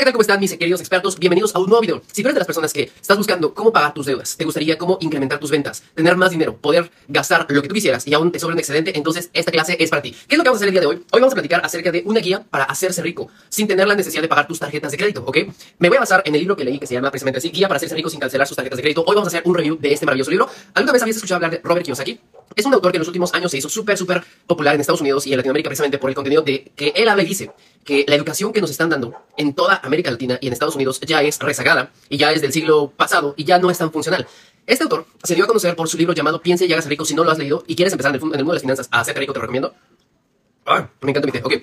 Hola, ¿qué tal? ¿Cómo están mis queridos expertos? Bienvenidos a un nuevo video. Si tú eres de las personas que estás buscando cómo pagar tus deudas, te gustaría cómo incrementar tus ventas, tener más dinero, poder gastar lo que tú quisieras y aún te sobra un excedente, entonces esta clase es para ti. ¿Qué es lo que vamos a hacer el día de hoy? Hoy vamos a platicar acerca de una guía para hacerse rico sin tener la necesidad de pagar tus tarjetas de crédito, ¿ok? Me voy a basar en el libro que leí que se llama precisamente así, Guía para hacerse rico sin cancelar sus tarjetas de crédito. Hoy vamos a hacer un review de este maravilloso libro. ¿Alguna vez habías escuchado hablar de Robert Kiyosaki? Es un autor que en los últimos años se hizo súper, súper popular en Estados Unidos y en Latinoamérica precisamente por el contenido de que él habla y dice que la educación que nos están dando en toda América Latina y en Estados Unidos ya es rezagada y ya es del siglo pasado y ya no es tan funcional. Este autor se dio a conocer por su libro llamado Piense y hágase rico. Si no lo has leído y quieres empezar en el, mundo de las finanzas a hacerte rico, te lo recomiendo. Ah, me encanta mi té. Ok.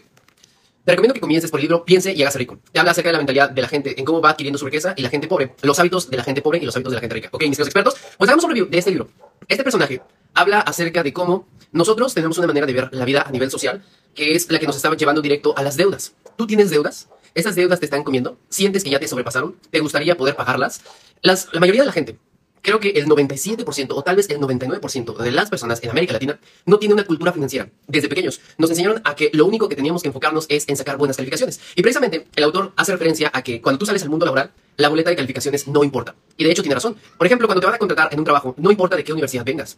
Te recomiendo que comiences por el libro Piense y hágase rico. Te habla acerca de la mentalidad de la gente, en cómo va adquiriendo su riqueza y la gente pobre, los hábitos de la gente pobre y los hábitos de la gente rica. Ok, mis queridos expertos, pues hagamos un review de este libro. Este personaje habla acerca de cómo nosotros tenemos una manera de ver la vida a nivel social que es la que nos está llevando directo a las deudas. ¿Tú tienes deudas? ¿Esas deudas te están comiendo? ¿Sientes que ya te sobrepasaron? ¿Te gustaría poder pagarlas? Las, la mayoría de la gente, creo que el 97% o tal vez el 99% de las personas en América Latina no tiene una cultura financiera. Desde pequeños nos enseñaron a que lo único que teníamos que enfocarnos es en sacar buenas calificaciones. Y precisamente el autor hace referencia a que cuando tú sales al mundo laboral, la boleta de calificaciones no importa. Y de hecho tiene razón. Por ejemplo, cuando te van a contratar en un trabajo, no importa de qué universidad vengas.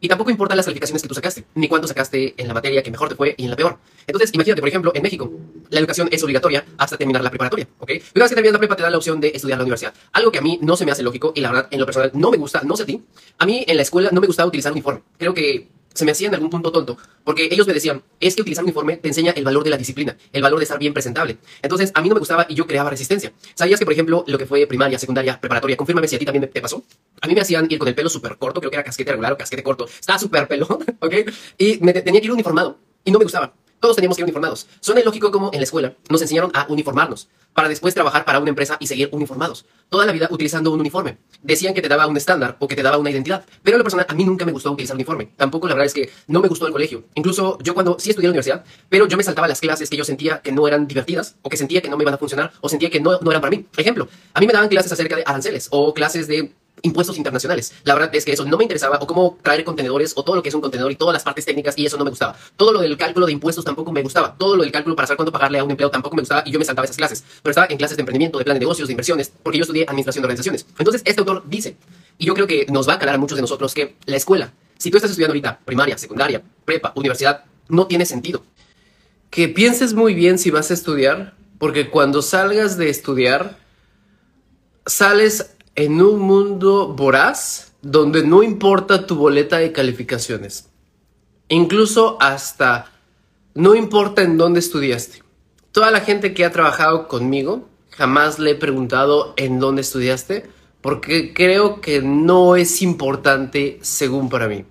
Y tampoco importan las calificaciones que tú sacaste, ni cuánto sacaste en la materia que mejor te fue y en la peor. Entonces, imagínate, por ejemplo, en México, la educación es obligatoria hasta terminar la preparatoria, ¿ok? Una vez que terminas la prepa te dan la opción de estudiar la universidad. Algo que a mí no se me hace lógico y la verdad, en lo personal, no me gusta, no sé a ti. A mí en la escuela no me gustaba utilizar uniforme. Creo que se me hacía en algún punto tonto, porque ellos me decían, es que utilizar un uniforme te enseña el valor de la disciplina, el valor de estar bien presentable. Entonces, a mí no me gustaba y yo creaba resistencia. ¿Sabías que, por ejemplo, lo que fue primaria, secundaria, preparatoria, confírmame si a ti también te pasó? A mí me hacían ir con el pelo súper corto, creo que era casquete regular o casquete corto. Estaba súper pelo, ¿ok? Y me tenía que ir uniformado y no me gustaba. Todos teníamos que ir uniformados. Suena ilógico como en la escuela nos enseñaron a uniformarnos para después trabajar para una empresa y seguir uniformados. Toda la vida utilizando un uniforme. Decían que te daba un estándar o que te daba una identidad. Pero en lo personal, a mí nunca me gustó utilizar uniforme. Tampoco la verdad es que no me gustó el colegio. Incluso yo cuando sí estudié en la universidad, pero yo me saltaba las clases que yo sentía que no eran divertidas o que sentía que no me iban a funcionar o sentía que no, no eran para mí. Ejemplo, a mí me daban clases acerca de aranceles o clases de impuestos internacionales. La verdad es que eso no me interesaba, o cómo traer contenedores, o todo lo que es un contenedor y todas las partes técnicas, y eso no me gustaba. Todo lo del cálculo de impuestos tampoco me gustaba. Todo lo del cálculo para saber cuánto pagarle a un empleado tampoco me gustaba, y yo me saltaba esas clases. Pero estaba en clases de emprendimiento, de plan de negocios, de inversiones, porque yo estudié administración de organizaciones. Entonces, este autor dice, y yo creo que nos va a calar a muchos de nosotros, que la escuela, si tú estás estudiando ahorita primaria, secundaria, prepa, universidad, no tiene sentido. Que pienses muy bien si vas a estudiar, porque cuando salgas de estudiar, sales en un mundo voraz donde no importa tu boleta de calificaciones. Incluso hasta no importa en dónde estudiaste. Toda la gente que ha trabajado conmigo, jamás le he preguntado en dónde estudiaste, porque creo que no es importante según para mí.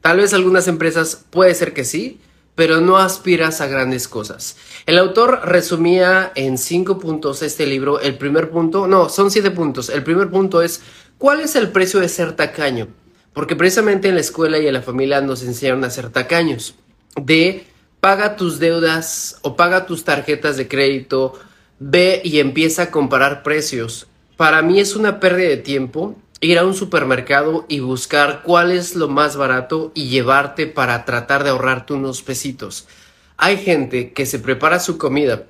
Tal vez algunas empresas puede ser que sí, pero no aspiras a grandes cosas. El autor resumía en cinco puntos este libro. El primer punto, no, son siete puntos. El primer punto es, ¿cuál es el precio de ser tacaño? Porque precisamente en la escuela y en la familia nos enseñaron a ser tacaños. De paga tus deudas o paga tus tarjetas de crédito, ve y empieza a comparar precios. Para mí es una pérdida de tiempo ir a un supermercado y buscar cuál es lo más barato y llevarte para tratar de ahorrarte unos pesitos. Hay gente que se prepara su comida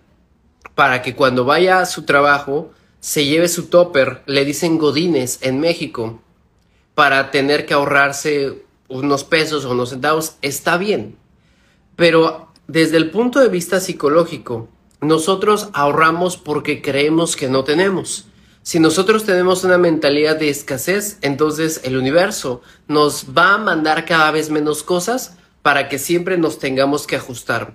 para que cuando vaya a su trabajo se lleve su topper, le dicen godines en México, para tener que ahorrarse unos pesos o unos centavos, está bien. Pero desde el punto de vista psicológico, nosotros ahorramos porque creemos que no tenemos. Si nosotros tenemos una mentalidad de escasez, entonces el universo nos va a mandar cada vez menos cosas para que siempre nos tengamos que ajustar.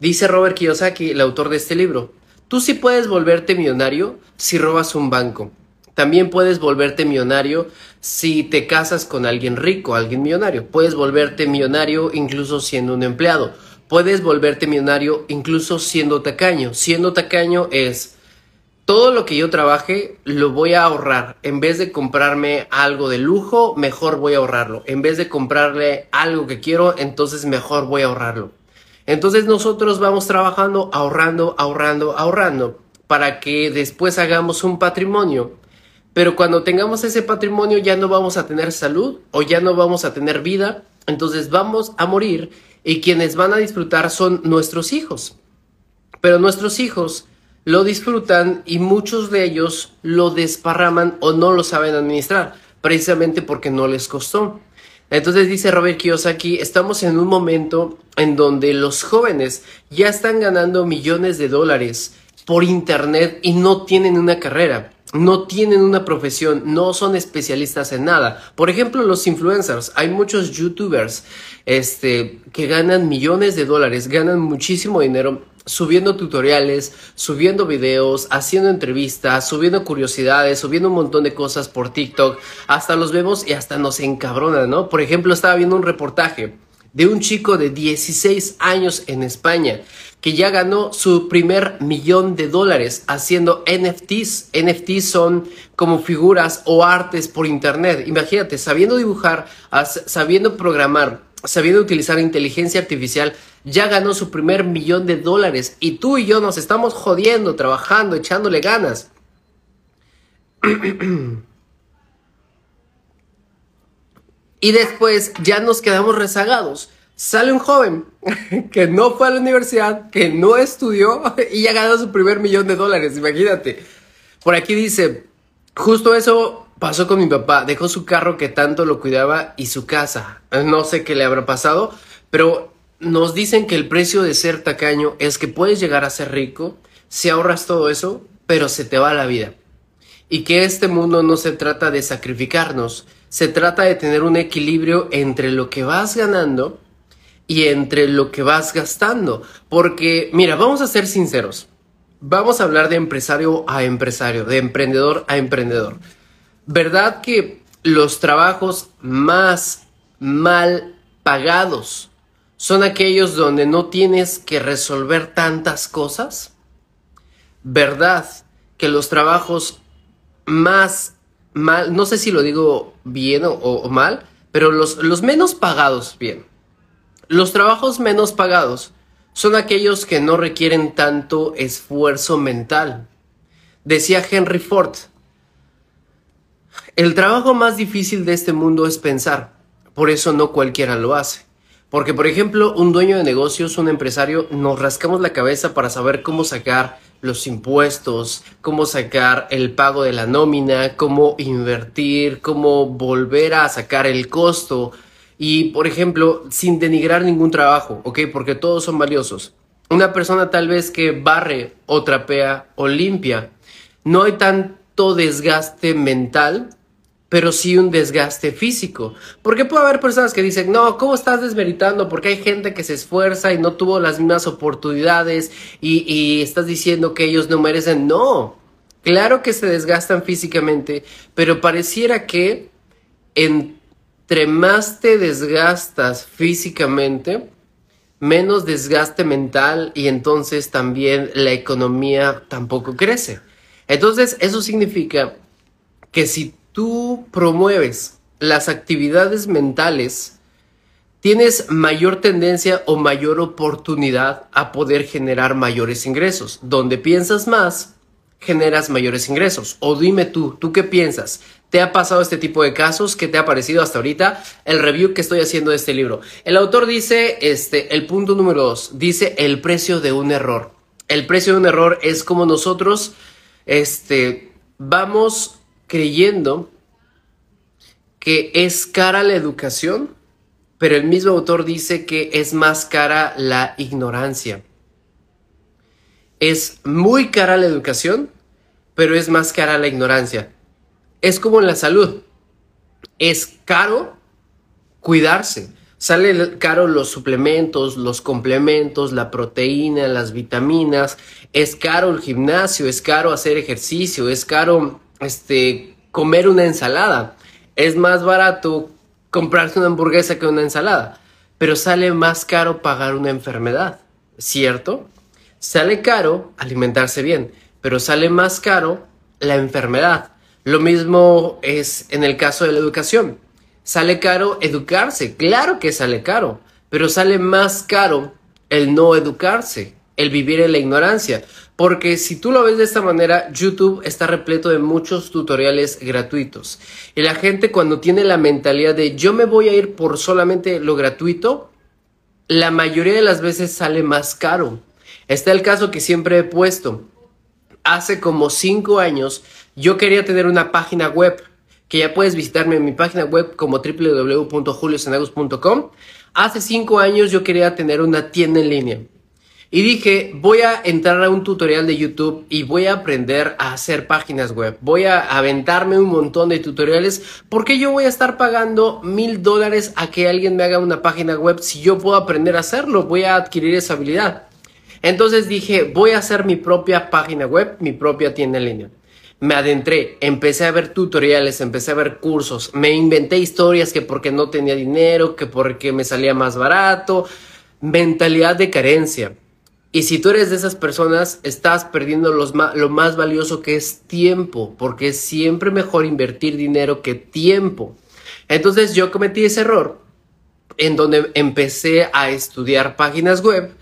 Dice Robert Kiyosaki, el autor de este libro, tú sí puedes volverte millonario si robas un banco. También puedes volverte millonario si te casas con alguien rico, alguien millonario. Puedes volverte millonario incluso siendo un empleado. Puedes volverte millonario incluso siendo tacaño. Siendo tacaño es todo lo que yo trabaje lo voy a ahorrar. En vez de comprarme algo de lujo, mejor voy a ahorrarlo. En vez de comprarle algo que quiero, entonces mejor voy a ahorrarlo. Entonces nosotros vamos trabajando, ahorrando, ahorrando, ahorrando, para que después hagamos un patrimonio. Pero cuando tengamos ese patrimonio ya no vamos a tener salud o ya no vamos a tener vida, entonces vamos a morir y quienes van a disfrutar son nuestros hijos. Pero nuestros hijos lo disfrutan y muchos de ellos lo desparraman o no lo saben administrar, precisamente porque no les costó. Entonces dice Robert Kiyosaki, estamos en un momento en donde los jóvenes ya están ganando millones de dólares por internet y no tienen una carrera, no tienen una profesión, no son especialistas en nada. Por ejemplo, los influencers, hay muchos youtubers este, que ganan millones de dólares, ganan muchísimo dinero subiendo tutoriales, subiendo videos, haciendo entrevistas, subiendo curiosidades, subiendo un montón de cosas por TikTok. Hasta los vemos y hasta nos encabronan, ¿no? Por ejemplo, estaba viendo un reportaje de un chico de 16 años en España que ya ganó su primer millón de dólares haciendo NFTs. NFTs son como figuras o artes por internet. Imagínate, sabiendo dibujar, sabiendo programar, sabiendo utilizar inteligencia artificial, ya ganó su primer millón de dólares y tú y yo nos estamos jodiendo, trabajando, echándole ganas. y después ya nos quedamos rezagados. Sale un joven que no fue a la universidad, que no estudió y ya ganó su primer millón de dólares, imagínate. Por aquí dice, justo eso pasó con mi papá, dejó su carro que tanto lo cuidaba y su casa. No sé qué le habrá pasado, pero nos dicen que el precio de ser tacaño es que puedes llegar a ser rico si ahorras todo eso, pero se te va la vida. Y que este mundo no se trata de sacrificarnos, se trata de tener un equilibrio entre lo que vas ganando y entre lo que vas gastando. Porque, mira, vamos a ser sinceros. Vamos a hablar de empresario a empresario, de emprendedor a emprendedor. ¿Verdad que los trabajos más mal pagados son aquellos donde no tienes que resolver tantas cosas? ¿Verdad que los trabajos más mal, no sé si lo digo bien o, mal, pero los, los menos pagados, bien, los trabajos menos pagados son aquellos que no requieren tanto esfuerzo mental. Decía Henry Ford, el trabajo más difícil de este mundo es pensar, por eso no cualquiera lo hace. Porque, por ejemplo, un dueño de negocios, un empresario, nos rascamos la cabeza para saber cómo sacar los impuestos, cómo sacar el pago de la nómina, cómo invertir, cómo volver a sacar el costo. Y, por ejemplo, sin denigrar ningún trabajo, ¿ok? Porque todos son valiosos. Una persona tal vez que barre o trapea o limpia, no hay desgaste mental pero sí un desgaste físico. Porque puede haber personas que dicen, no, ¿cómo estás desmeritando? Porque hay gente que se esfuerza y no tuvo las mismas oportunidades y, y estás diciendo que ellos no merecen. No, claro que se desgastan físicamente, pero pareciera que entre más te desgastas físicamente, menos desgaste mental y entonces también la economía tampoco crece. Entonces eso significa que si tú promueves las actividades mentales, tienes mayor tendencia o mayor oportunidad a poder generar mayores ingresos. Donde piensas más, generas mayores ingresos. O dime tú, ¿tú qué piensas? ¿Te ha pasado este tipo de casos? ¿Qué te ha parecido hasta ahorita? El review que estoy haciendo de este libro. El autor dice, este, el punto número dos, dice el precio de un error. El precio de un error es como nosotros, este, vamos creyendo que es cara la educación, pero el mismo autor dice que es más cara la ignorancia. Es muy cara la educación, pero es más cara la ignorancia. Es como en la salud. Es caro cuidarse. Sale caro los suplementos, los complementos, la proteína, las vitaminas. Es caro el gimnasio, es caro hacer ejercicio, es caro este, comer una ensalada. Es más barato comprarse una hamburguesa que una ensalada, pero sale más caro pagar una enfermedad, ¿cierto? Sale caro alimentarse bien, pero sale más caro la enfermedad. Lo mismo es en el caso de la educación. Sale caro educarse, claro que sale caro, pero sale más caro el no educarse, el vivir en la ignorancia. Porque si tú lo ves de esta manera, YouTube está repleto de muchos tutoriales gratuitos. Y la gente cuando tiene la mentalidad de yo me voy a ir por solamente lo gratuito, la mayoría de las veces sale más caro. Está el caso que siempre he puesto. hace como cinco años yo quería tener una página web que ya puedes visitarme en mi página web como www.juliosenagos.com. Hace cinco años yo quería tener una tienda en línea. Y dije, voy a entrar a un tutorial de YouTube y voy a aprender a hacer páginas web. Voy a aventarme un montón de tutoriales. porque yo voy a estar pagando mil dólares a que alguien me haga una página web si yo puedo aprender a hacerlo? Voy a adquirir esa habilidad. Entonces dije, voy a hacer mi propia página web, mi propia tienda en línea. Me adentré, empecé a ver tutoriales, empecé a ver cursos, me inventé historias que porque no tenía dinero, que porque me salía más barato, mentalidad de carencia. Y si tú eres de esas personas, estás perdiendo lo más valioso que es tiempo, porque es siempre mejor invertir dinero que tiempo. Entonces yo cometí ese error en donde empecé a estudiar páginas web,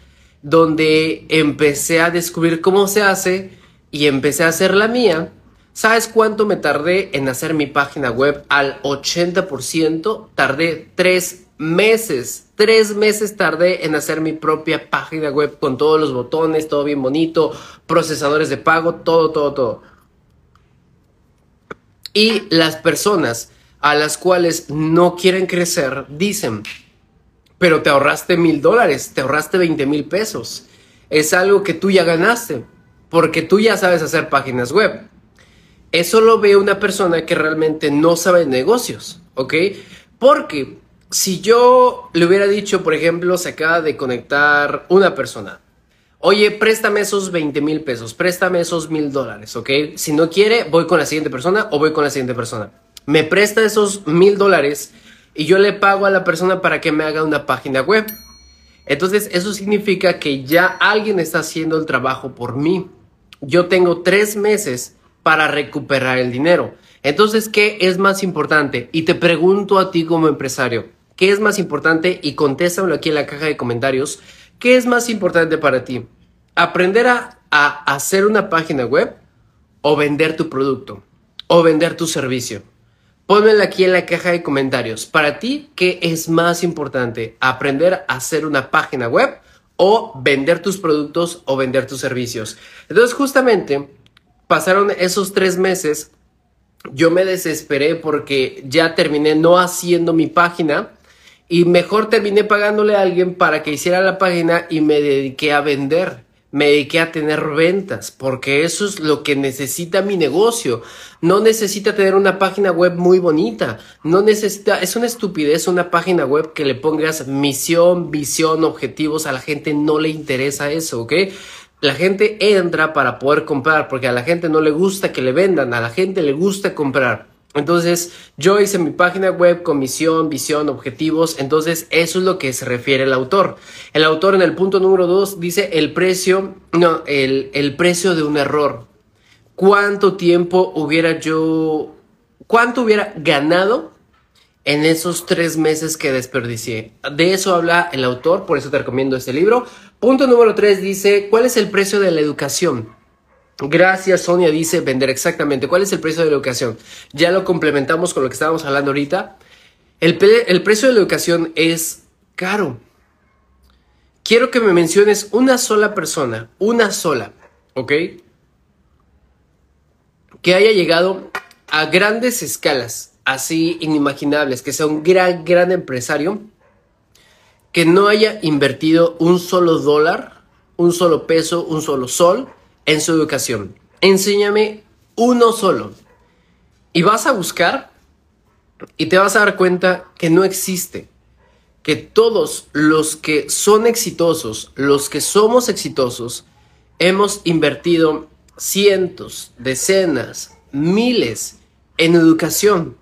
donde empecé a descubrir cómo se hace y empecé a hacer la mía. ¿Sabes cuánto me tardé en hacer mi página web al 80%? Tardé tres meses, tres meses tardé en hacer mi propia página web con todos los botones, todo bien bonito, procesadores de pago, todo, todo, todo. Y las personas a las cuales no quieren crecer dicen, pero te ahorraste mil dólares, te ahorraste 20 mil pesos. Es algo que tú ya ganaste, porque tú ya sabes hacer páginas web. Eso lo ve una persona que realmente no sabe negocios, ¿ok? Porque si yo le hubiera dicho, por ejemplo, se acaba de conectar una persona. Oye, préstame esos 20 mil pesos, préstame esos mil dólares, ¿ok? Si no quiere, voy con la siguiente persona o voy con la siguiente persona. Me presta esos mil dólares y yo le pago a la persona para que me haga una página web. Entonces, eso significa que ya alguien está haciendo el trabajo por mí. Yo tengo tres meses para recuperar el dinero. Entonces, ¿qué es más importante? Y te pregunto a ti como empresario, ¿Qué es más importante? Y contéstamelo aquí en la caja de comentarios. ¿Qué es más importante para ti? ¿Aprender a, hacer una página web o vender tu producto o vender tu servicio? Pónmelo aquí en la caja de comentarios. Para ti, ¿qué es más importante? ¿Aprender a hacer una página web o vender tus productos o vender tus servicios? Entonces, justamente, pasaron esos tres meses. Yo me desesperé porque ya terminé no haciendo mi página y mejor terminé pagándole a alguien para que hiciera la página y me dediqué a vender. Me dediqué a tener ventas, porque eso es lo que necesita mi negocio. No necesita tener una página web muy bonita. No necesita, es una estupidez una página web que le pongas misión, visión, objetivos. A la gente no le interesa eso, ¿ok? La gente entra para poder comprar, porque a la gente no le gusta que le vendan, a la gente le gusta comprar. Entonces, yo hice mi página web con misión, visión, objetivos. Entonces, eso es lo que se refiere el autor. El autor en el punto número 2 dice el precio, no, el, el precio de un error. ¿Cuánto tiempo hubiera yo, cuánto hubiera ganado en esos tres meses que desperdicié? De eso habla el autor, por eso te recomiendo este libro. Punto número 3 dice, ¿cuál es el precio de la educación? Gracias, Sonia dice vender exactamente. ¿Cuál es el precio de la educación? Ya lo complementamos con lo que estábamos hablando ahorita. El, el precio de la educación es caro. Quiero que me menciones una sola persona, una sola, ¿ok? Que haya llegado a grandes escalas, así inimaginables, que sea un gran, gran empresario, que no haya invertido un solo dólar, un solo peso, un solo sol en su educación. Enséñame uno solo. Y vas a buscar y te vas a dar cuenta que no existe. Que todos los que son exitosos, los que somos exitosos, hemos invertido cientos, decenas, miles en educación.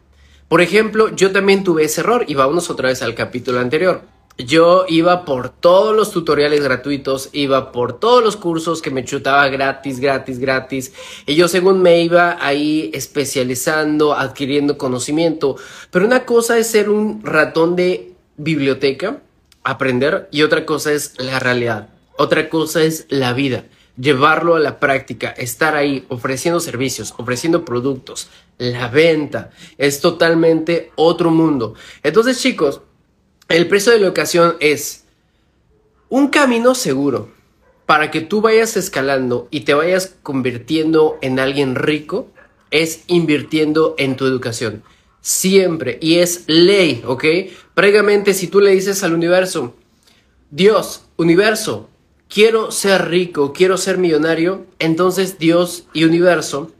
Por ejemplo, yo también tuve ese error y vámonos otra vez al capítulo anterior yo iba por todos los tutoriales gratuitos, iba por todos los cursos que me chutaba gratis, gratis, gratis. Y yo según me iba ahí especializando, adquiriendo conocimiento. Pero una cosa es ser un ratón de biblioteca, aprender, y otra cosa es la realidad. Otra cosa es la vida, llevarlo a la práctica, estar ahí ofreciendo servicios, ofreciendo productos, la venta. Es totalmente otro mundo. Entonces chicos, el precio de la educación es un camino seguro, para que tú vayas escalando y te vayas convirtiendo en alguien rico, es invirtiendo en tu educación. Siempre. Y es ley, ¿ok? Previamente, si tú le dices al universo, Dios, universo, quiero ser rico, quiero ser millonario, entonces Dios y universo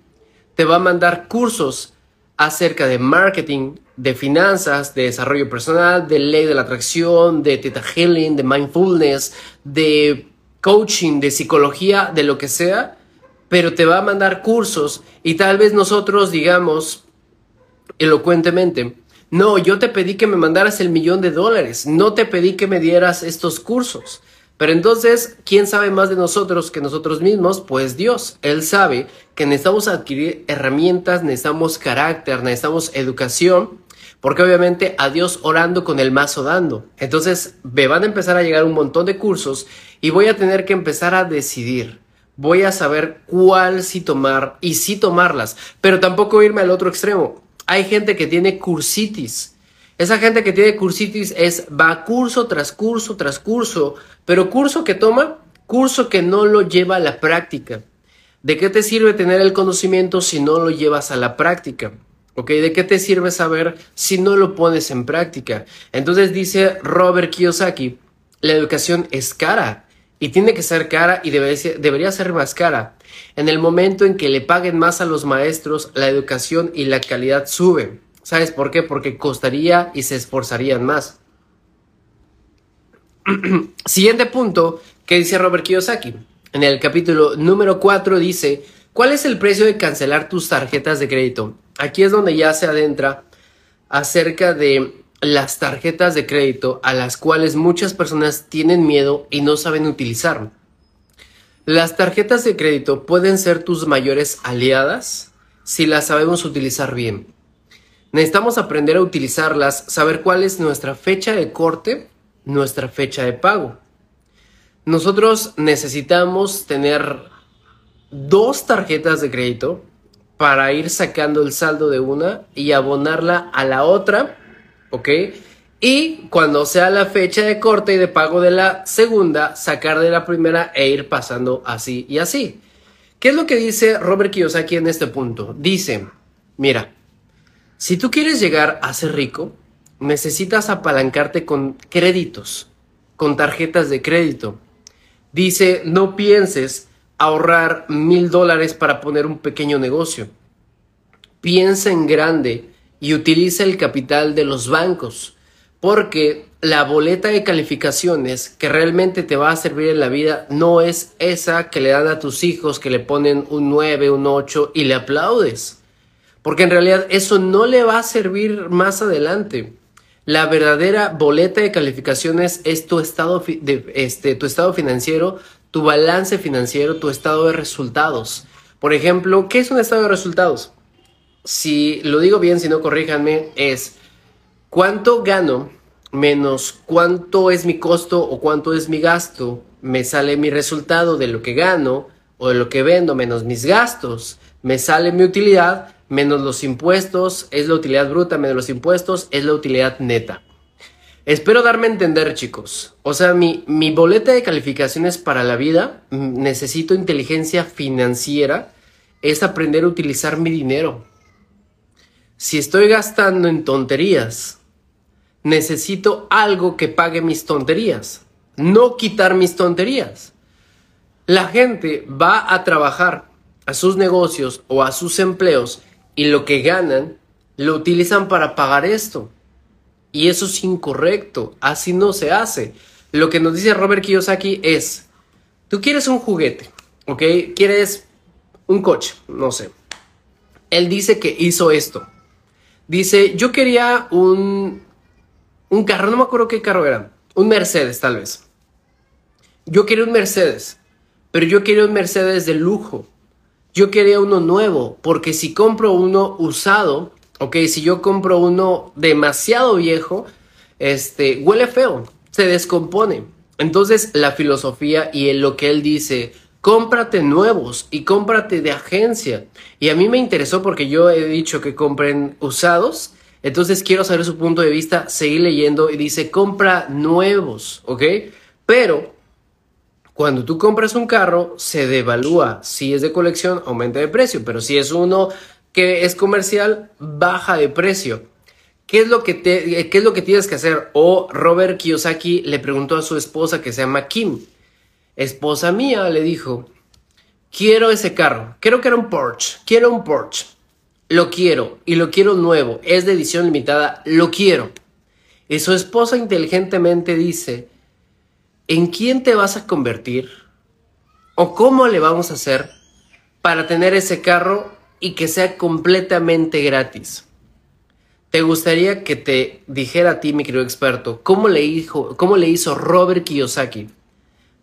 te va a mandar cursos acerca de marketing, de finanzas, de desarrollo personal, de ley de la atracción, de teta healing, de mindfulness, de coaching, de psicología, de lo que sea, pero te va a mandar cursos y tal vez nosotros digamos elocuentemente, no, yo te pedí que me mandaras el millón de dólares, no te pedí que me dieras estos cursos. Pero entonces, ¿quién sabe más de nosotros que nosotros mismos? Pues Dios. Él sabe que necesitamos adquirir herramientas, necesitamos carácter, necesitamos educación, porque obviamente a Dios orando con el mazo dando. Entonces, me van a empezar a llegar un montón de cursos y voy a tener que empezar a decidir. Voy a saber cuál sí tomar y sí tomarlas, pero tampoco irme al otro extremo. Hay gente que tiene cursitis. Esa gente que tiene cursitis es va curso tras curso tras curso, pero curso que toma, curso que no lo lleva a la práctica. ¿De qué te sirve tener el conocimiento si no lo llevas a la práctica? ¿De qué te sirve saber si no lo pones en práctica? Entonces dice Robert Kiyosaki, la educación es cara y tiene que ser cara y debería, ser más cara. En el momento en que le paguen más a los maestros, la educación y la calidad suben. ¿Sabes por qué? Porque costaría y se esforzarían más. Siguiente punto que dice Robert Kiyosaki. En el capítulo número 4 dice, ¿cuál es el precio de cancelar tus tarjetas de crédito? Aquí es donde ya se adentra acerca de las tarjetas de crédito a las cuales muchas personas tienen miedo y no saben utilizar. Las tarjetas de crédito pueden ser tus mayores aliadas si las sabemos utilizar bien. Necesitamos aprender a utilizarlas, saber cuál es nuestra fecha de corte, nuestra fecha de pago. Nosotros necesitamos tener dos tarjetas de crédito para ir sacando el saldo de una y abonarla a la otra ¿ok? Y cuando sea la fecha de corte y de pago de la segunda, sacar de la primera e ir pasando así y así. ¿Qué es lo que dice Robert Kiyosaki en este punto? Dice, mira, si tú quieres llegar a ser rico, necesitas apalancarte con créditos, con tarjetas de crédito. Dice, no pienses ahorrar mil dólares para poner un pequeño negocio. Piensa en grande y utiliza el capital de los bancos, porque la boleta de calificaciones que realmente te va a servir en la vida no es esa que le dan a tus hijos que le ponen un 9, un 8 y le aplaudes. Porque en realidad eso no le va a servir más adelante. La verdadera boleta de calificaciones es tu estado, de, este, tu estado financiero, tu balance financiero, tu estado de resultados. Por ejemplo, ¿qué es un estado de resultados? si lo digo bien, si no corríjanme, es cuánto gano menos cuánto es mi costo o cuánto es mi gasto, me sale mi resultado de lo que gano o de lo que vendo menos mis gastos, me sale mi utilidad menos los impuestos, es la utilidad bruta menos los impuestos, es la utilidad neta. Espero darme a entender, chicos. O sea, mi, mi boleta de calificaciones para la vida, mm, necesito inteligencia financiera, es aprender a utilizar mi dinero si estoy gastando en tonterías, necesito algo que pague mis tonterías, no quitar mis tonterías. La gente va a trabajar a sus negocios o a sus empleos y lo que ganan lo utilizan para pagar esto. Y eso es incorrecto, así no se hace. Lo que nos dice Robert Kiyosaki es, tú quieres un juguete, ¿ok? Quieres un coche, no sé. Él dice que hizo esto Dice, yo quería un, un carro, no me acuerdo qué carro era, un Mercedes tal vez. Yo quería un Mercedes, pero yo quería un Mercedes de lujo. Yo quería uno nuevo, porque si compro uno usado, ok, si yo compro uno demasiado viejo, este, huele feo, se descompone. Entonces la filosofía y lo que él dice, cómprate nuevos y cómprate de agencia. Y a mí me interesó porque yo he dicho que compren usados. Entonces quiero saber su punto de vista, seguir leyendo y dice compra nuevos, ¿ok? Pero Cuando tú compras un carro, se devalúa. Si es de colección, aumenta de precio, pero si es uno que es comercial, baja de precio. ¿Qué es lo que, te, qué es lo que tienes que hacer? O Robert Kiyosaki le preguntó a su esposa que se llama Kim. Esposa mía, le dijo, quiero ese carro. Quiero que era un Porsche. Quiero un Porsche. Lo quiero y lo quiero nuevo. Es de edición limitada. Lo quiero. Y su esposa inteligentemente dice, ¿en quién te vas a convertir? ¿O cómo le vamos a hacer para tener ese carro y que sea completamente gratis? ¿Te gustaría que te dijera a ti, mi querido experto, cómo le, hizo, cómo le hizo Robert Kiyosaki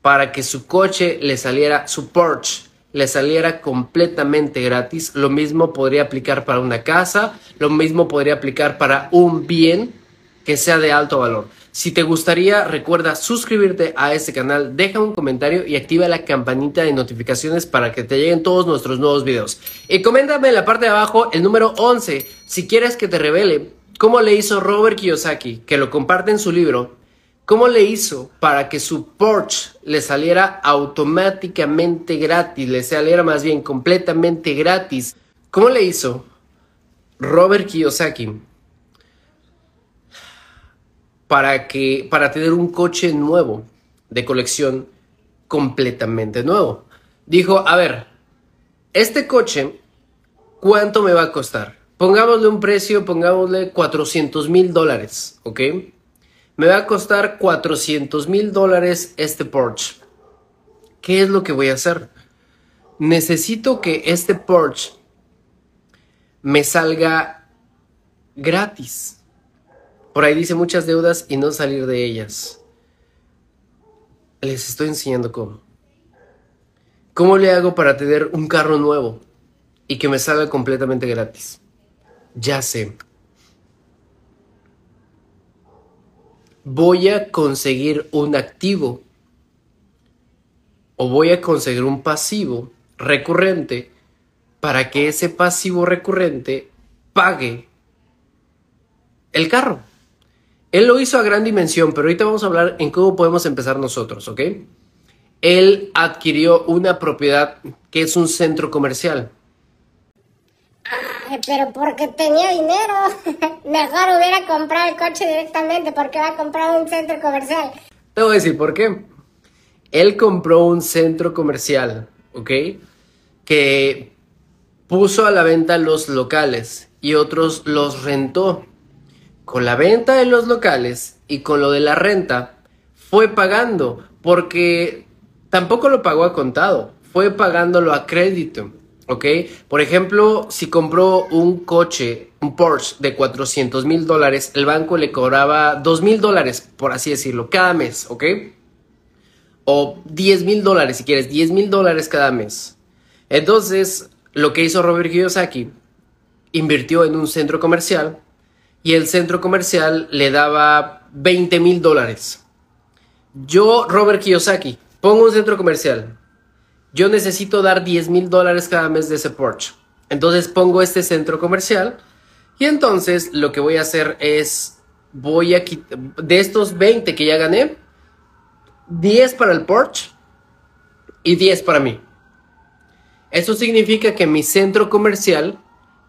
para que su coche le saliera, su Porsche, le saliera completamente gratis? Lo mismo podría aplicar para una casa, lo mismo podría aplicar para un bien que sea de alto valor. Si te gustaría, recuerda suscribirte a este canal, deja un comentario y activa la campanita de notificaciones para que te lleguen todos nuestros nuevos videos. Y coméntame en la parte de abajo el número 11 si quieres que te revele cómo le hizo Robert Kiyosaki, que lo comparte en su libro, cómo le hizo para que su Porsche le saliera automáticamente gratis, le saliera más bien completamente gratis. ¿Cómo le hizo Robert Kiyosaki? Para, que, para tener un coche nuevo de colección completamente nuevo. Dijo, a ver, este coche, ¿cuánto me va a costar? Pongámosle un precio, pongámosle 400 mil dólares, ¿ok? Me va a costar 400 mil dólares este Porsche. ¿Qué es lo que voy a hacer? Necesito que este Porsche me salga gratis. Por ahí dice muchas deudas y no salir de ellas. Les estoy enseñando cómo. ¿Cómo le hago para tener un carro nuevo y que me salga completamente gratis? Ya sé. Voy a conseguir un activo o voy a conseguir un pasivo recurrente para que ese pasivo recurrente pague el carro. Él lo hizo a gran dimensión, pero ahorita vamos a hablar en cómo podemos empezar nosotros, ¿ok? Él adquirió una propiedad que es un centro comercial. Ay, pero porque tenía dinero. Mejor hubiera comprado el coche directamente porque va a comprar un centro comercial. Te voy a decir por qué. Él compró un centro comercial, ¿ok? Que puso a la venta los locales y otros los rentó con la venta de los locales y con lo de la renta, fue pagando, porque tampoco lo pagó a contado, fue pagándolo a crédito, ¿ok? Por ejemplo, si compró un coche, un Porsche de 400 mil dólares, el banco le cobraba 2 mil dólares, por así decirlo, cada mes, ¿ok? O 10 mil dólares, si quieres, 10 mil dólares cada mes. Entonces, lo que hizo Robert Kiyosaki, invirtió en un centro comercial, y el centro comercial le daba 20 mil dólares. Yo, Robert Kiyosaki, pongo un centro comercial. Yo necesito dar 10 mil dólares cada mes de ese Porsche. Entonces pongo este centro comercial y entonces lo que voy a hacer es, voy a quitar, de estos 20 que ya gané, 10 para el Porsche y 10 para mí. Eso significa que mi centro comercial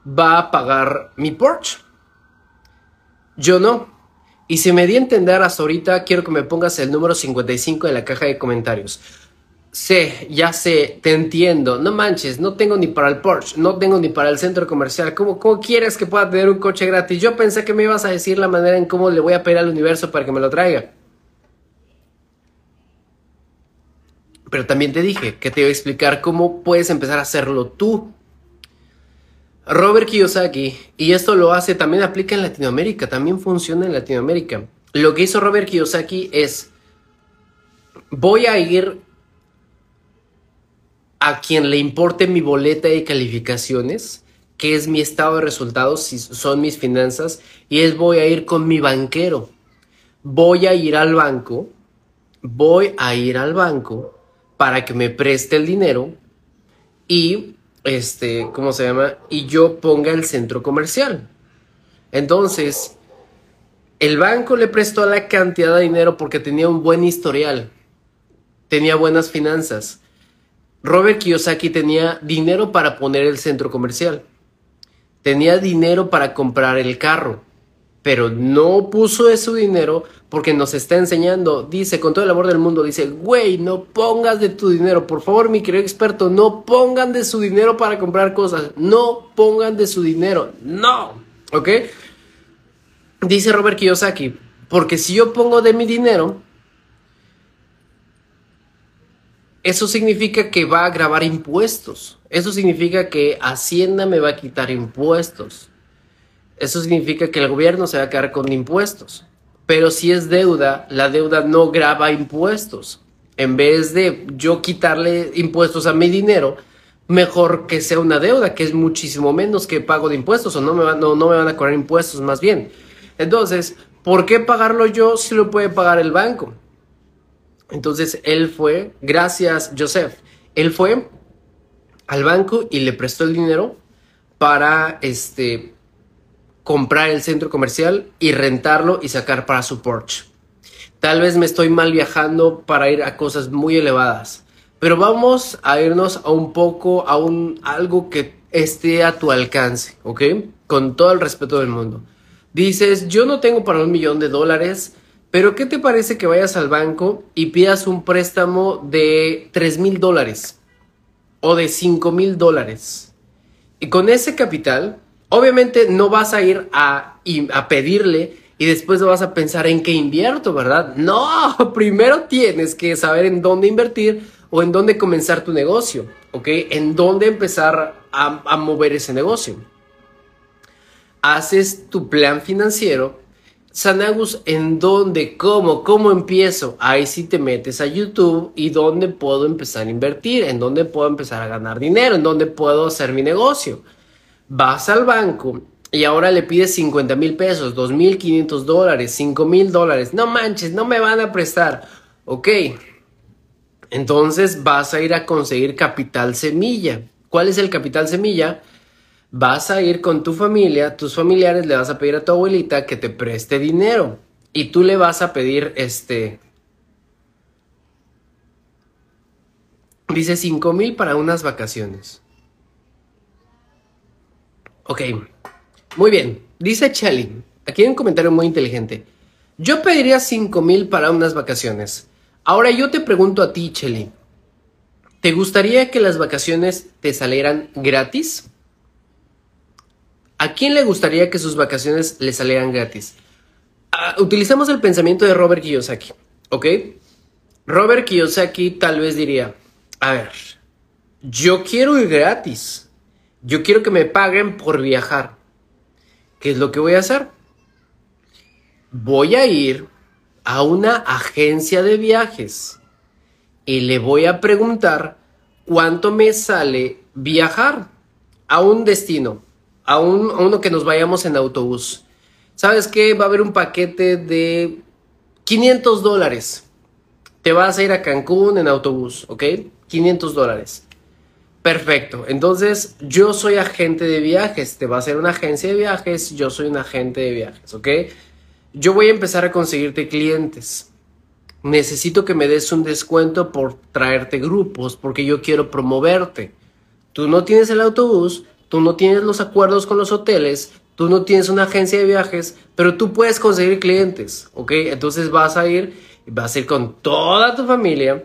va a pagar mi Porsche. Yo no. Y si me di a entender hasta ahorita, quiero que me pongas el número 55 en la caja de comentarios. Sé, ya sé, te entiendo. No manches, no tengo ni para el Porsche, no tengo ni para el centro comercial. ¿Cómo, ¿Cómo quieres que pueda tener un coche gratis? Yo pensé que me ibas a decir la manera en cómo le voy a pedir al universo para que me lo traiga. Pero también te dije que te iba a explicar cómo puedes empezar a hacerlo tú. Robert Kiyosaki, y esto lo hace, también aplica en Latinoamérica, también funciona en Latinoamérica. Lo que hizo Robert Kiyosaki es, voy a ir a quien le importe mi boleta de calificaciones, que es mi estado de resultados, si son mis finanzas, y es voy a ir con mi banquero. Voy a ir al banco, voy a ir al banco para que me preste el dinero y este, ¿cómo se llama? Y yo ponga el centro comercial. Entonces, el banco le prestó la cantidad de dinero porque tenía un buen historial. tenía buenas finanzas. Robert Kiyosaki tenía dinero para poner el centro comercial. Tenía dinero para comprar el carro. Pero no puso ese dinero porque nos está enseñando, dice con todo el amor del mundo, dice, güey, no pongas de tu dinero, por favor, mi querido experto, no pongan de su dinero para comprar cosas, no pongan de su dinero, no, ¿ok? Dice Robert Kiyosaki, porque si yo pongo de mi dinero, eso significa que va a grabar impuestos. Eso significa que Hacienda me va a quitar impuestos. Eso significa que el gobierno se va a quedar con impuestos. Pero si es deuda, la deuda no graba impuestos. En vez de yo quitarle impuestos a mi dinero, mejor que sea una deuda, que es muchísimo menos que pago de impuestos, o no me, no, me van a cobrar impuestos más bien. Entonces, ¿por qué pagarlo yo si lo puede pagar el banco? Entonces él fue, gracias Joseph, él fue al banco y le prestó el dinero para este comprar el centro comercial y rentarlo y sacar para su Porsche. Tal vez me estoy mal viajando para ir a cosas muy elevadas, pero vamos a irnos a un poco a un algo que esté a tu alcance, ¿ok? Con todo el respeto del mundo. Dices, yo no tengo para un millón de dólares, pero ¿qué te parece que vayas al banco y pidas un préstamo de 3 mil dólares o de 5 mil dólares? Y con ese capital, obviamente no vas a ir a, a pedirle y después vas a pensar en qué invierto, ¿verdad? No, primero tienes que saber en dónde invertir o en dónde comenzar tu negocio, ¿ok? En dónde empezar a, a mover ese negocio. Haces tu plan financiero Sanagus, ¿en dónde? ¿Cómo? ¿Cómo empiezo? Ahí sí te metes a YouTube y dónde puedo empezar a invertir, en dónde puedo empezar a ganar dinero, en dónde puedo hacer mi negocio. Vas al banco y ahora le pides 50 mil pesos, 2 mil 500 dólares, 5 mil dólares. No manches, no me van a prestar. Ok. Entonces vas a ir a conseguir capital semilla. ¿Cuál es el capital semilla? vas a ir con tu familia, tus familiares, le vas a pedir a tu abuelita que te preste dinero y tú le vas a pedir este... Dice 5 mil para unas vacaciones. Ok, muy bien. Dice Chelly, aquí hay un comentario muy inteligente. Yo pediría 5 mil para unas vacaciones. Ahora yo te pregunto a ti, Chelly, ¿te gustaría que las vacaciones te salieran gratis? ¿A quién le gustaría que sus vacaciones le salieran gratis? Uh, utilicemos el pensamiento de Robert Kiyosaki, ¿ok? Robert Kiyosaki tal vez diría, a ver, yo quiero ir gratis, yo quiero que me paguen por viajar. ¿Qué es lo que voy a hacer? Voy a ir a una agencia de viajes y le voy a preguntar cuánto me sale viajar a un destino a, uno que nos vayamos en autobús. ¿Sabes qué? Va a haber un paquete de 500 dólares. Te vas a ir a Cancún en autobús, ¿ok? 500 dólares. Perfecto. Entonces, yo soy agente de viajes. Te va a ser una agencia de viajes. Yo soy un agente de viajes, ¿ok? Yo voy a empezar a conseguirte clientes. Necesito que me des un descuento por traerte grupos porque yo quiero promoverte. Tú no tienes el autobús, tú no tienes los acuerdos con los hoteles, tú no tienes una agencia de viajes, pero tú puedes conseguir clientes, ¿ok? Entonces vas a ir, vas a ir con toda tu familia.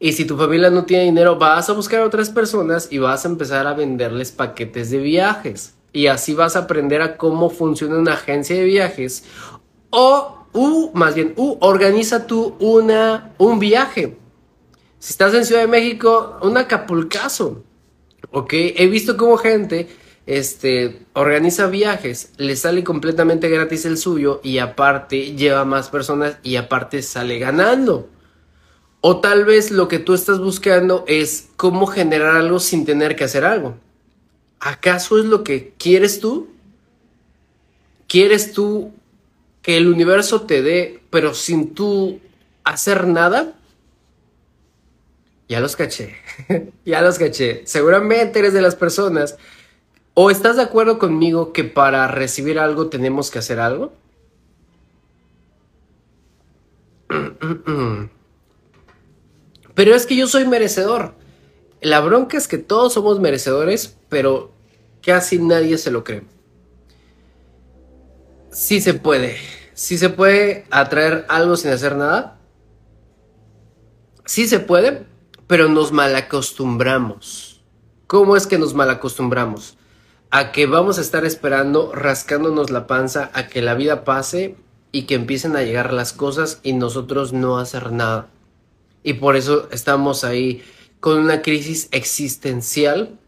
Y si tu familia no tiene dinero, vas a buscar a otras personas y vas a empezar a venderles paquetes de viajes. Y así vas a aprender a cómo funciona una agencia de viajes. O, u, más bien, organiza tú una, un viaje. Si estás en Ciudad de México, un acapulcazo. ¿ok? He visto cómo gente este, organiza viajes, le sale completamente gratis el suyo y aparte lleva más personas y aparte sale ganando. O tal vez lo que tú estás buscando es cómo generar algo sin tener que hacer algo. ¿Acaso es lo que quieres tú? ¿Quieres tú que el universo te dé, pero sin tú hacer nada? Ya los caché, ya los caché. Seguramente eres de las personas. ¿O estás de acuerdo conmigo que para recibir algo tenemos que hacer algo? Pero es que yo soy merecedor. La bronca es que todos somos merecedores, pero casi nadie se lo cree. Sí se puede. Sí se puede atraer algo sin hacer nada. Sí se puede, pero nos malacostumbramos. ¿Cómo es que nos malacostumbramos? A que vamos a estar esperando, rascándonos la panza, a que la vida pase y que empiecen a llegar las cosas y nosotros no hacer nada. Y por eso estamos ahí con una crisis existencial,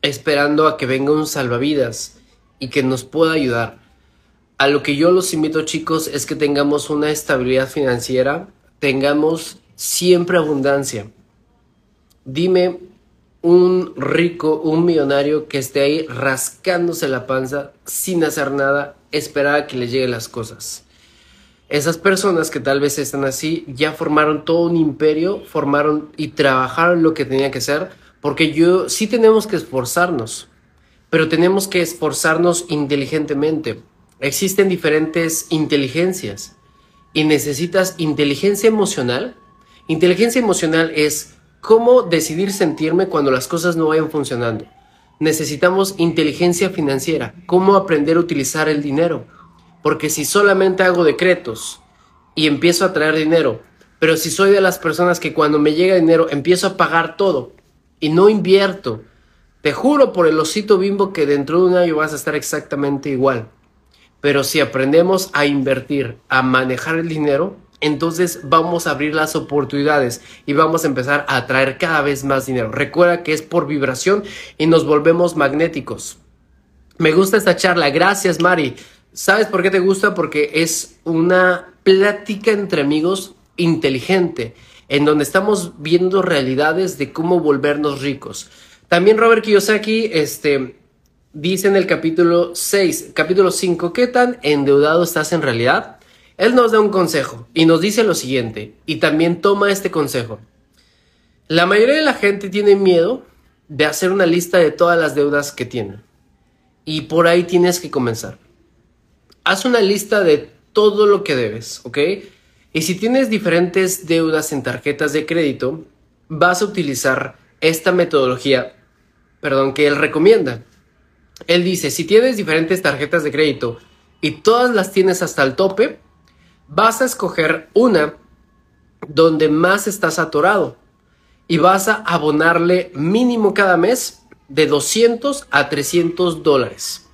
esperando a que venga un salvavidas y que nos pueda ayudar. A lo que yo los invito chicos es que tengamos una estabilidad financiera, tengamos siempre abundancia. Dime un rico, un millonario que esté ahí rascándose la panza sin hacer nada, esperar a que le lleguen las cosas. Esas personas que tal vez están así ya formaron todo un imperio, formaron y trabajaron lo que tenía que ser, porque yo sí tenemos que esforzarnos, pero tenemos que esforzarnos inteligentemente. Existen diferentes inteligencias y necesitas inteligencia emocional. Inteligencia emocional es cómo decidir sentirme cuando las cosas no vayan funcionando. Necesitamos inteligencia financiera, cómo aprender a utilizar el dinero porque si solamente hago decretos y empiezo a traer dinero, pero si soy de las personas que cuando me llega dinero empiezo a pagar todo y no invierto, te juro por el osito bimbo que dentro de un año vas a estar exactamente igual. Pero si aprendemos a invertir, a manejar el dinero, entonces vamos a abrir las oportunidades y vamos a empezar a atraer cada vez más dinero. Recuerda que es por vibración y nos volvemos magnéticos. Me gusta esta charla. Gracias, Mari. ¿Sabes por qué te gusta? Porque es una plática entre amigos inteligente, en donde estamos viendo realidades de cómo volvernos ricos. También Robert Kiyosaki este, dice en el capítulo 6, capítulo 5, ¿qué tan endeudado estás en realidad? Él nos da un consejo y nos dice lo siguiente, y también toma este consejo. La mayoría de la gente tiene miedo de hacer una lista de todas las deudas que tiene. Y por ahí tienes que comenzar haz una lista de todo lo que debes, ¿ok? Y si tienes diferentes deudas en tarjetas de crédito, vas a utilizar esta metodología, perdón, que él recomienda. Él dice, si tienes diferentes tarjetas de crédito y todas las tienes hasta el tope, vas a escoger una donde más estás atorado y vas a abonarle mínimo cada mes de 200 a 300 dólares.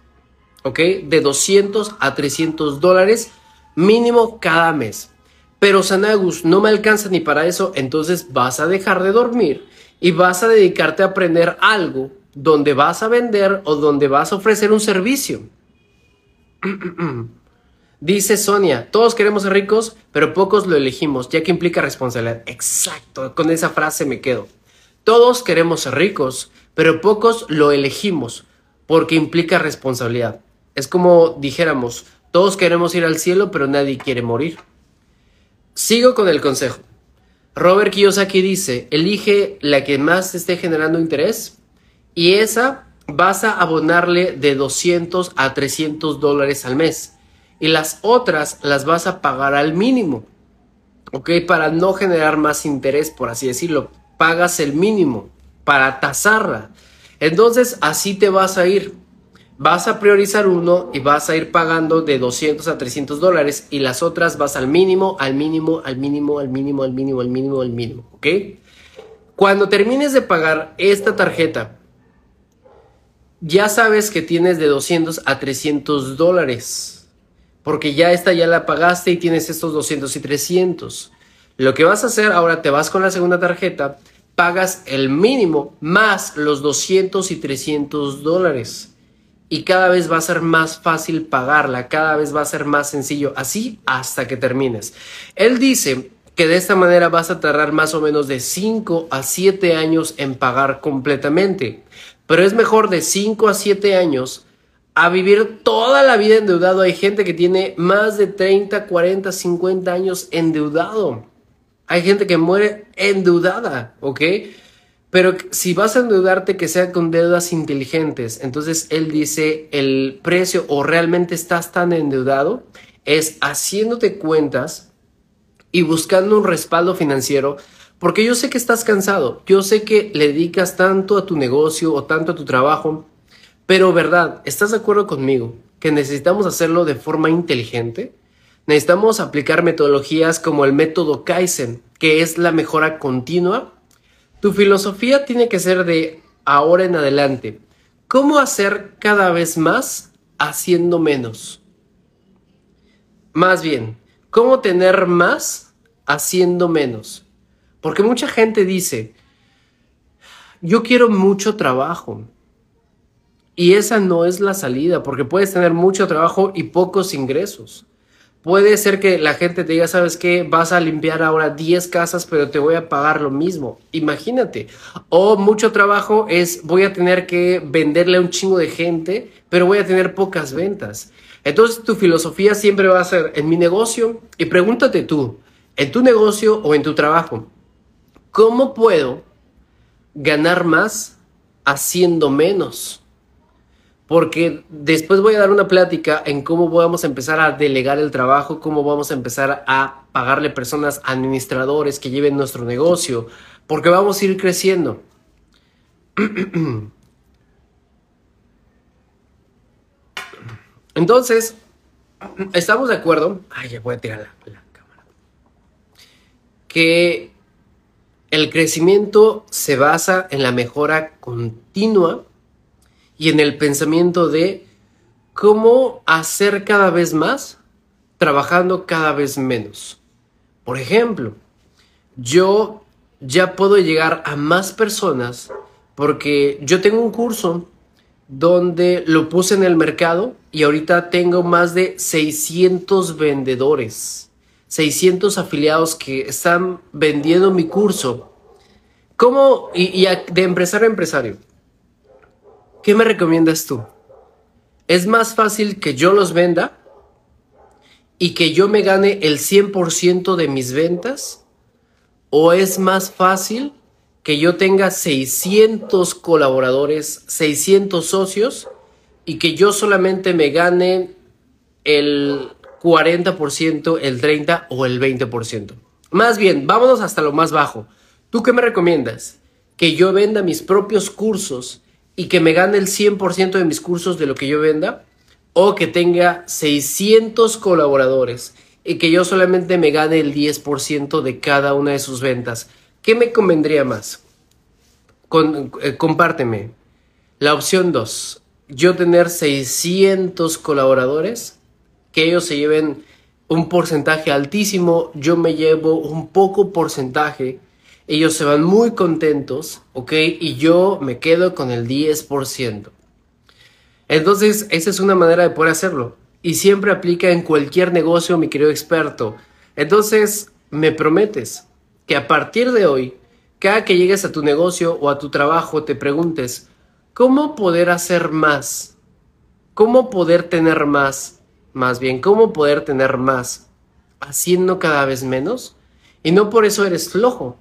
De 200 a 300 dólares mínimo cada mes. Pero Sanagus no me alcanza ni para eso, entonces vas a dejar de dormir y vas a dedicarte a aprender algo donde vas a vender o donde vas a ofrecer un servicio. Dice Sonia, todos queremos ser ricos, pero pocos lo elegimos, ya que implica responsabilidad. Exacto, con esa frase me quedo. Todos queremos ser ricos, pero pocos lo elegimos, porque implica responsabilidad. Es como dijéramos, todos queremos ir al cielo, pero nadie quiere morir. Sigo con el consejo. Robert Kiyosaki dice, elige la que más esté generando interés y esa vas a abonarle de 200 a 300 dólares al mes. Y las otras las vas a pagar al mínimo. ¿Ok? Para no generar más interés, por así decirlo. Pagas el mínimo para tasarla. Entonces así te vas a ir vas a priorizar uno y vas a ir pagando de 200 a 300 dólares y las otras vas al mínimo, al mínimo, al mínimo, al mínimo, al mínimo, al mínimo, al mínimo, ¿ok? Cuando termines de pagar esta tarjeta, ya sabes que tienes de 200 a 300 dólares, porque ya esta ya la pagaste y tienes estos 200 y 300. Lo que vas a hacer ahora, te vas con la segunda tarjeta, pagas el mínimo más los 200 y 300 dólares y cada vez va a ser más fácil pagarla, cada vez va a ser más sencillo, así hasta que termines. Él dice que de esta manera vas a tardar más o menos de 5 a 7 años en pagar completamente, pero es mejor de 5 a 7 años a vivir toda la vida endeudado. Hay gente que tiene más de 30, 40, 50 años endeudado. Hay gente que muere endeudada, ¿ok? Pero si vas a endeudarte, que sea con deudas inteligentes. Entonces él dice, el precio o realmente estás tan endeudado es haciéndote cuentas y buscando un respaldo financiero Porque yo sé que estás cansado, yo sé que le dedicas tanto a tu negocio o tanto a tu trabajo, pero verdad, ¿estás de acuerdo conmigo que necesitamos hacerlo de forma inteligente? Necesitamos aplicar metodologías como el método Kaizen, que es la mejora continua. Tu filosofía tiene que ser de ahora en adelante. ¿Cómo hacer cada vez más haciendo menos? Más bien, ¿cómo tener más haciendo menos? Porque mucha gente dice, yo quiero mucho trabajo. Y esa no es la salida, porque puedes tener mucho trabajo y pocos ingresos. Puede ser que la gente te diga, ¿sabes qué? Vas a limpiar ahora 10 casas, pero te voy a pagar lo mismo. Imagínate. O mucho trabajo es, voy a tener que venderle a un chingo de gente, pero voy a tener pocas ventas. Entonces tu filosofía siempre va a ser en mi negocio y pregúntate tú, en tu negocio o en tu trabajo, ¿cómo puedo ganar más haciendo menos? Porque después voy a dar una plática en cómo vamos a empezar a delegar el trabajo, cómo vamos a empezar a pagarle personas administradores que lleven nuestro negocio, porque vamos a ir creciendo. Entonces, estamos de acuerdo. Ay, ya voy a tirar la, la cámara. Que el crecimiento se basa en la mejora continua y en el pensamiento de cómo hacer cada vez más trabajando cada vez menos. Por ejemplo, yo ya puedo llegar a más personas porque yo tengo un curso donde lo puse en el mercado y ahorita tengo más de 600 vendedores, 600 afiliados que están vendiendo mi curso. ¿Cómo? Y, de empresario a empresario. ¿Qué me recomiendas tú? ¿Es más fácil que yo los venda y que yo me gane el 100% de mis ventas? ¿O es más fácil que yo tenga 600 colaboradores, 600 socios y que yo solamente me gane el 40%, el 30% o el 20%? Más bien, vámonos hasta lo más bajo. ¿Tú qué me recomiendas? Que yo venda mis propios cursos y que me gane el 100% de mis cursos de lo que yo venda o que tenga 600 colaboradores y que yo solamente me gane el 10% de cada una de sus ventas. ¿Qué me convendría más? Eh, compárteme. La opción 2. Yo tener 600 colaboradores, que ellos se lleven un porcentaje altísimo, yo me llevo un poco porcentaje ellos se van muy contentos, ¿ok? Y yo me quedo con el 10%. Entonces, esa es una manera de poder hacerlo. Y siempre aplica en cualquier negocio, mi querido experto. Entonces, me prometes que a partir de hoy, cada que llegues a tu negocio o a tu trabajo, te preguntes, ¿cómo poder hacer más? ¿Cómo poder tener más? Más bien, ¿cómo poder tener más? Haciendo cada vez menos. Y no por eso eres flojo,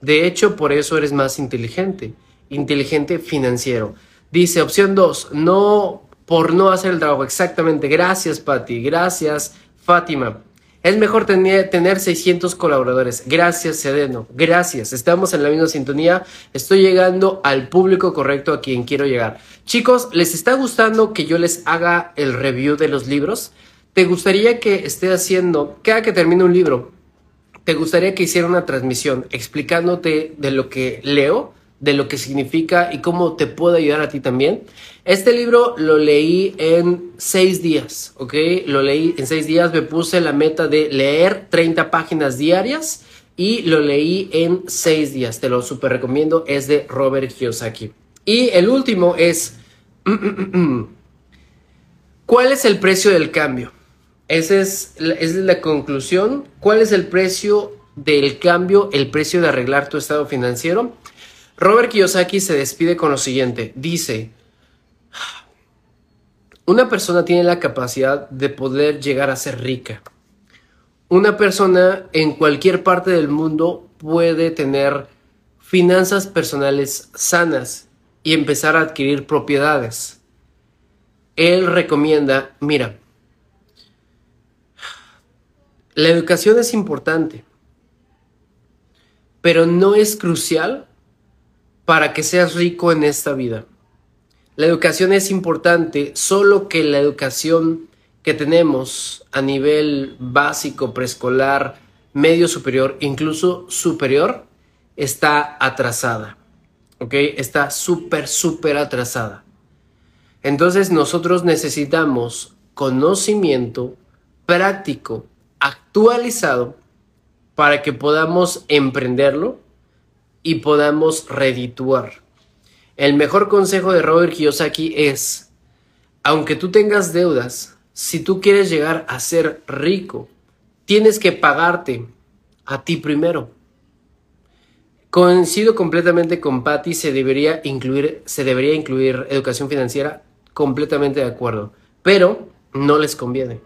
de hecho, por eso eres más inteligente, inteligente financiero. Dice opción 2, no por no hacer el trabajo. Exactamente. Gracias, Patti. Gracias, Fátima. Es mejor tener, tener 600 colaboradores. Gracias, Sedeno. Gracias. Estamos en la misma sintonía. Estoy llegando al público correcto a quien quiero llegar. Chicos, ¿les está gustando que yo les haga el review de los libros? ¿Te gustaría que esté haciendo, cada que termine un libro, ¿te gustaría que hiciera una transmisión explicándote de lo que leo, de lo que significa y cómo te puede ayudar a ti también? Este libro lo leí en seis días, ¿ok? Lo leí en seis días, me puse la meta de leer 30 páginas diarias y lo leí en seis días. Te lo super recomiendo, es de Robert Kiyosaki. Y el último es, ¿cuál es el precio del cambio? Esa es, es la conclusión. ¿Cuál es el precio del cambio, el precio de arreglar tu estado financiero? Robert Kiyosaki se despide con lo siguiente. Dice, una persona tiene la capacidad de poder llegar a ser rica. Una persona en cualquier parte del mundo puede tener finanzas personales sanas y empezar a adquirir propiedades. Él recomienda, mira, la educación es importante, pero no es crucial para que seas rico en esta vida. La educación es importante, solo que la educación que tenemos a nivel básico, preescolar, medio superior, incluso superior, está atrasada. ¿Ok? Está súper, súper atrasada. Entonces nosotros necesitamos conocimiento práctico, actualizado, para que podamos emprenderlo y podamos redituar. El mejor consejo de Robert Kiyosaki es, aunque tú tengas deudas, si tú quieres llegar a ser rico, tienes que pagarte a ti primero. Coincido completamente con Patty, se debería incluir, se debería incluir educación financiera, completamente de acuerdo, pero no les conviene.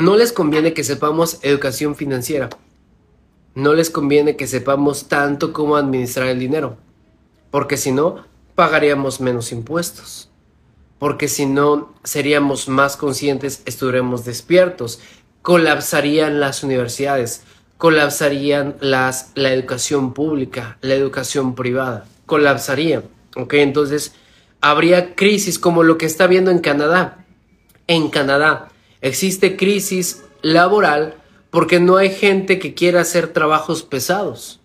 No les conviene que sepamos educación financiera. No les conviene que sepamos tanto cómo administrar el dinero, porque si no, pagaríamos menos impuestos. Porque si no, seríamos más conscientes, estuviéramos despiertos, colapsarían las universidades, colapsarían las, la educación pública, la educación privada, colapsaría. ¿Ok? Entonces, habría crisis como lo que está viendo en Canadá. En Canadá existe crisis laboral porque no hay gente que quiera hacer trabajos pesados.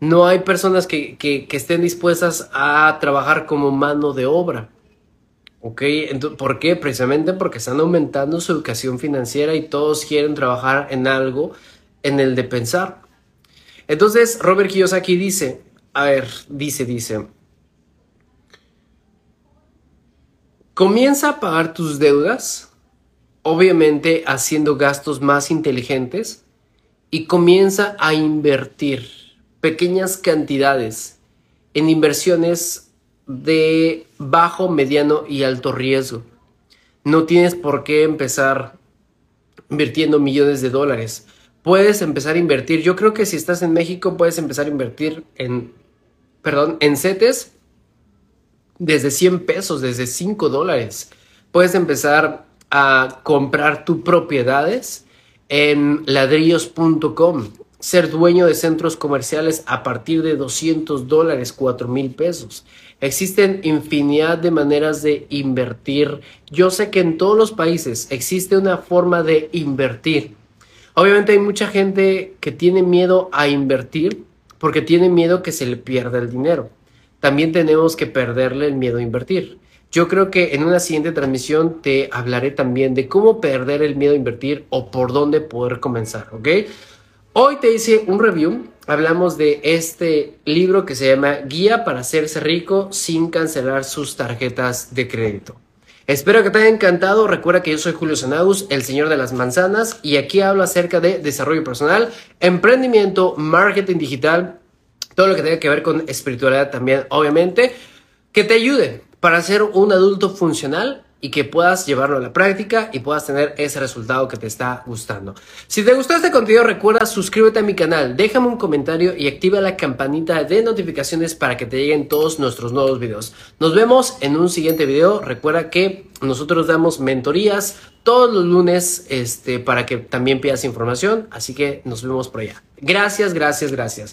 No hay personas que, que, estén dispuestas a trabajar como mano de obra. ¿Ok? Entonces, ¿Por qué? Precisamente porque están aumentando su educación financiera y todos quieren trabajar en algo, en el de pensar. Entonces, Robert Kiyosaki dice, a ver, dice, dice, comienza a pagar tus deudas obviamente haciendo gastos más inteligentes y comienza a invertir pequeñas cantidades en inversiones de bajo, mediano y alto riesgo. No tienes por qué empezar invirtiendo millones de dólares. Puedes empezar a invertir. Yo creo que si estás en México puedes empezar a invertir en, perdón, en CETES desde 100 pesos, desde 5 dólares. Puedes empezar a comprar tus propiedades en ladrillos.com. Ser dueño de centros comerciales a partir de 200 dólares, 4 mil pesos. Existen infinidad de maneras de invertir. Yo sé que en todos los países existe una forma de invertir. Obviamente hay mucha gente que tiene miedo a invertir porque tiene miedo que se le pierda el dinero. También tenemos que perderle el miedo a invertir. Yo creo que en una siguiente transmisión te hablaré también de cómo perder el miedo a invertir o por dónde poder comenzar, ¿ok? Hoy te hice un review, hablamos de este libro que se llama Guía para hacerse rico sin cancelar sus tarjetas de crédito. Espero que te haya encantado. Recuerda que yo soy Julio Sanagus, el señor de las manzanas, y aquí hablo acerca de desarrollo personal, emprendimiento, marketing digital, todo lo que tenga que ver con espiritualidad también, obviamente, que te ayude para ser un adulto funcional y que puedas llevarlo a la práctica y puedas tener ese resultado que te está gustando. Si te gustó este contenido, recuerda suscríbete a mi canal, déjame un comentario y activa la campanita de notificaciones para que te lleguen todos nuestros nuevos videos. Nos vemos en un siguiente video. Recuerda que nosotros damos mentorías todos los lunes este, para que también pidas información, así que nos vemos por allá. Gracias, gracias, gracias.